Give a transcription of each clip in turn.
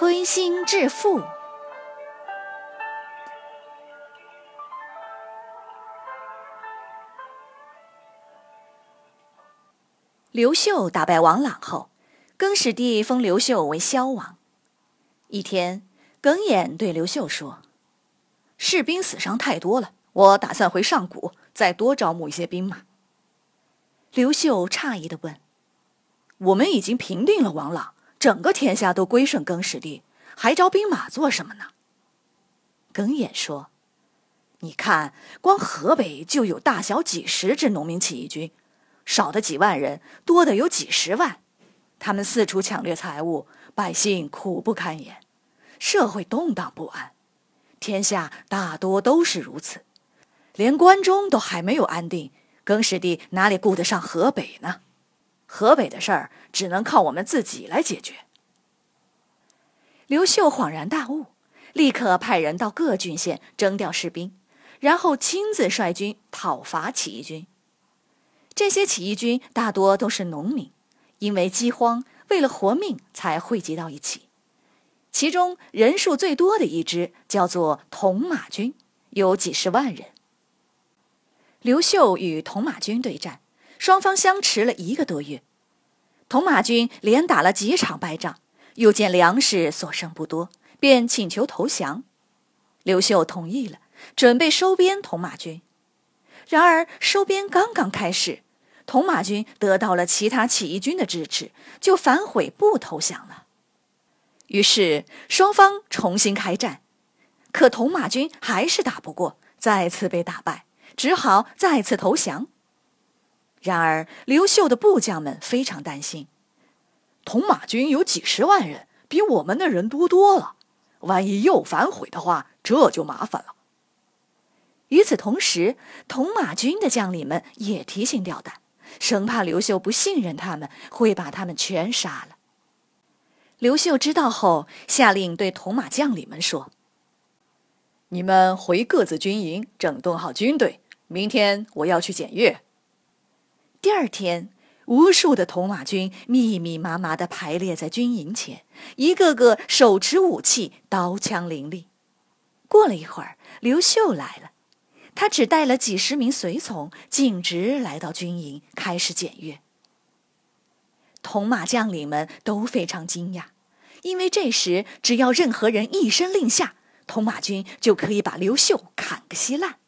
推心置腹。刘秀打败王朗后，更始帝封刘秀为萧王。一天，耿弇对刘秀说：“士兵死伤太多了，我打算回上古，再多招募一些兵马。”刘秀诧异的问：“我们已经平定了王朗。”整个天下都归顺更始帝，还招兵马做什么呢？耿弇说：“你看，光河北就有大小几十支农民起义军，少的几万人，多的有几十万。他们四处抢掠财物，百姓苦不堪言，社会动荡不安。天下大多都是如此，连关中都还没有安定，更始帝哪里顾得上河北呢？”河北的事儿只能靠我们自己来解决。刘秀恍然大悟，立刻派人到各郡县征调士兵，然后亲自率军讨伐起义军。这些起义军大多都是农民，因为饥荒，为了活命才汇集到一起。其中人数最多的一支叫做铜马军，有几十万人。刘秀与铜马军对战。双方相持了一个多月，铜马军连打了几场败仗，又见粮食所剩不多，便请求投降。刘秀同意了，准备收编铜马军。然而收编刚刚开始，铜马军得到了其他起义军的支持，就反悔不投降了。于是双方重新开战，可铜马军还是打不过，再次被打败，只好再次投降。然而，刘秀的部将们非常担心，铜马军有几十万人，比我们的人多多了。万一又反悔的话，这就麻烦了。与此同时，铜马军的将领们也提心吊胆，生怕刘秀不信任他们，会把他们全杀了。刘秀知道后，下令对铜马将领们说：“你们回各自军营，整顿好军队。明天我要去检阅。”第二天，无数的铜马军密密麻麻地排列在军营前，一个个手持武器，刀枪林立。过了一会儿，刘秀来了，他只带了几十名随从，径直来到军营，开始检阅。铜马将领们都非常惊讶，因为这时只要任何人一声令下，铜马军就可以把刘秀砍个稀烂。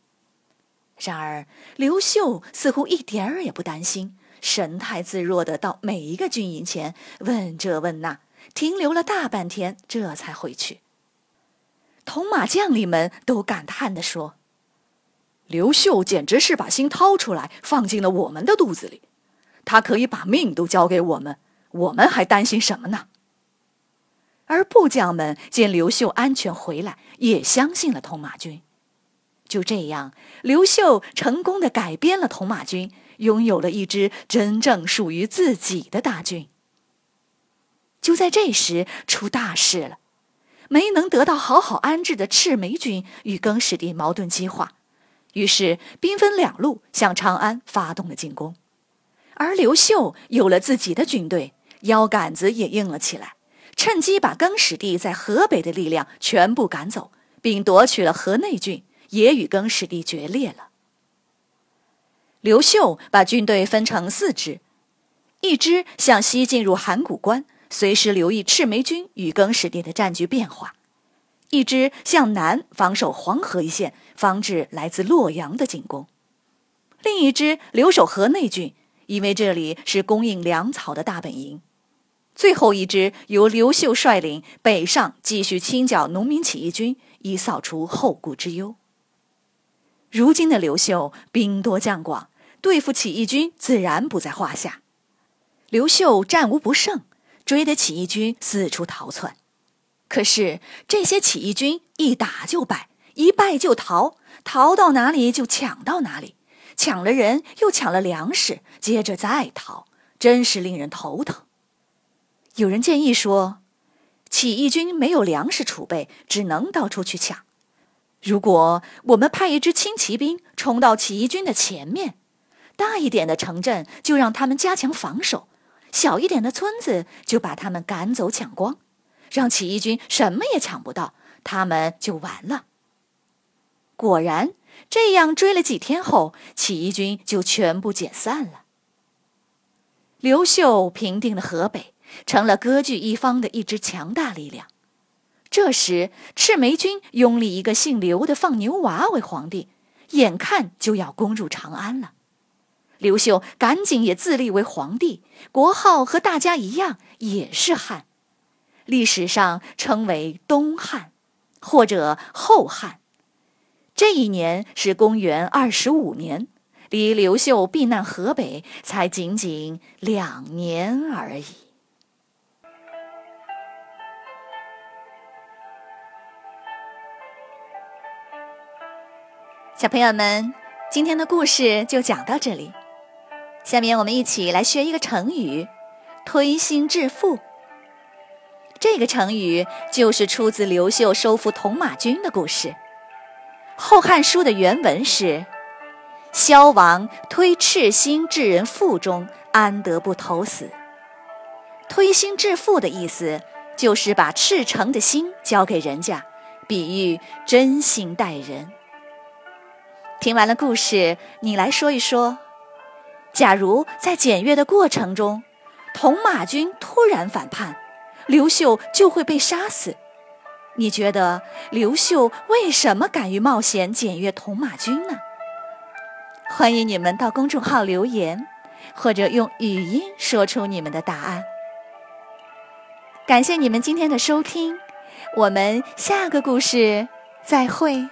然而，刘秀似乎一点儿也不担心，神态自若的到每一个军营前问这问那，停留了大半天，这才回去。铜马将领们都感叹地说：“刘秀简直是把心掏出来放进了我们的肚子里，他可以把命都交给我们，我们还担心什么呢？”而部将们见刘秀安全回来，也相信了铜马军。就这样，刘秀成功的改编了铜马军，拥有了一支真正属于自己的大军。就在这时，出大事了，没能得到好好安置的赤眉军与更始帝矛盾激化，于是兵分两路向长安发动了进攻。而刘秀有了自己的军队，腰杆子也硬了起来，趁机把更始帝在河北的力量全部赶走，并夺取了河内郡。也与更始帝决裂了。刘秀把军队分成四支，一支向西进入函谷关，随时留意赤眉军与更始帝的战局变化；一支向南防守黄河一线，防止来自洛阳的进攻；另一支留守河内郡，因为这里是供应粮草的大本营；最后一支由刘秀率领北上，继续清剿农民起义军，以扫除后顾之忧。如今的刘秀兵多将广，对付起义军自然不在话下。刘秀战无不胜，追得起义军四处逃窜。可是这些起义军一打就败，一败就逃，逃到哪里就抢到哪里，抢了人又抢了粮食，接着再逃，真是令人头疼。有人建议说，起义军没有粮食储备，只能到处去抢。如果我们派一支轻骑兵冲到起义军的前面，大一点的城镇就让他们加强防守，小一点的村子就把他们赶走抢光。让起义军什么也抢不到，他们就完了。果然，这样追了几天后，起义军就全部解散了。刘秀平定了河北，成了割据一方的一支强大力量。这时，赤眉军拥立一个姓刘的放牛娃为皇帝，眼看就要攻入长安了。刘秀赶紧也自立为皇帝，国号和大家一样，也是汉。历史上称为东汉，或者后汉。这一年是公元二十五年，离刘秀避难河北才仅仅两年而已。小朋友们，今天的故事就讲到这里。下面我们一起来学一个成语：推心置腹。这个成语就是出自刘秀收复铜马军的故事，《后汉书》的原文是：“萧王推赤心置人腹中，安得不投死？”推心置腹的意思就是把赤诚的心交给人家，比喻真心待人。听完了故事，你来说一说：假如在检阅的过程中，铜马军突然反叛。刘秀就会被杀死。你觉得刘秀为什么敢于冒险检阅铜马军呢？欢迎你们到公众号留言，或者用语音说出你们的答案。感谢你们今天的收听，我们下个故事再会。